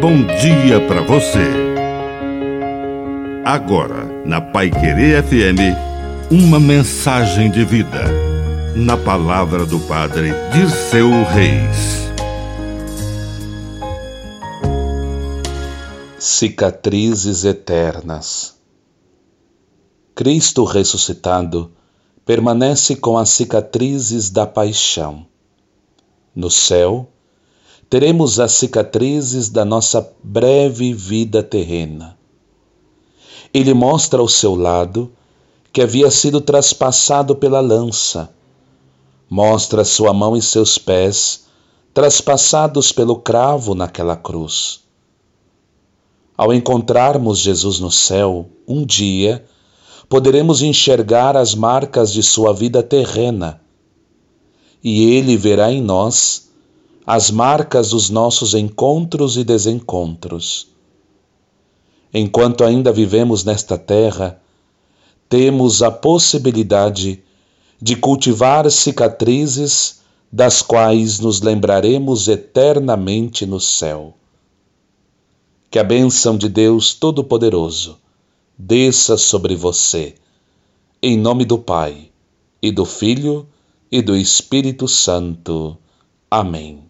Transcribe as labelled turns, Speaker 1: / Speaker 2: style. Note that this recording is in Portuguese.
Speaker 1: bom dia para você. Agora, na Pai Querer FM, uma mensagem de vida. Na palavra do Padre Dirceu Reis.
Speaker 2: Cicatrizes eternas. Cristo ressuscitado permanece com as cicatrizes da paixão. No céu, teremos as cicatrizes da nossa breve vida terrena. Ele mostra ao seu lado que havia sido traspassado pela lança. Mostra sua mão e seus pés traspassados pelo cravo naquela cruz. Ao encontrarmos Jesus no céu, um dia, poderemos enxergar as marcas de sua vida terrena, e ele verá em nós as marcas dos nossos encontros e desencontros. Enquanto ainda vivemos nesta terra, temos a possibilidade de cultivar cicatrizes das quais nos lembraremos eternamente no céu. Que a bênção de Deus Todo-Poderoso desça sobre você, em nome do Pai, e do Filho, e do Espírito Santo. Amém.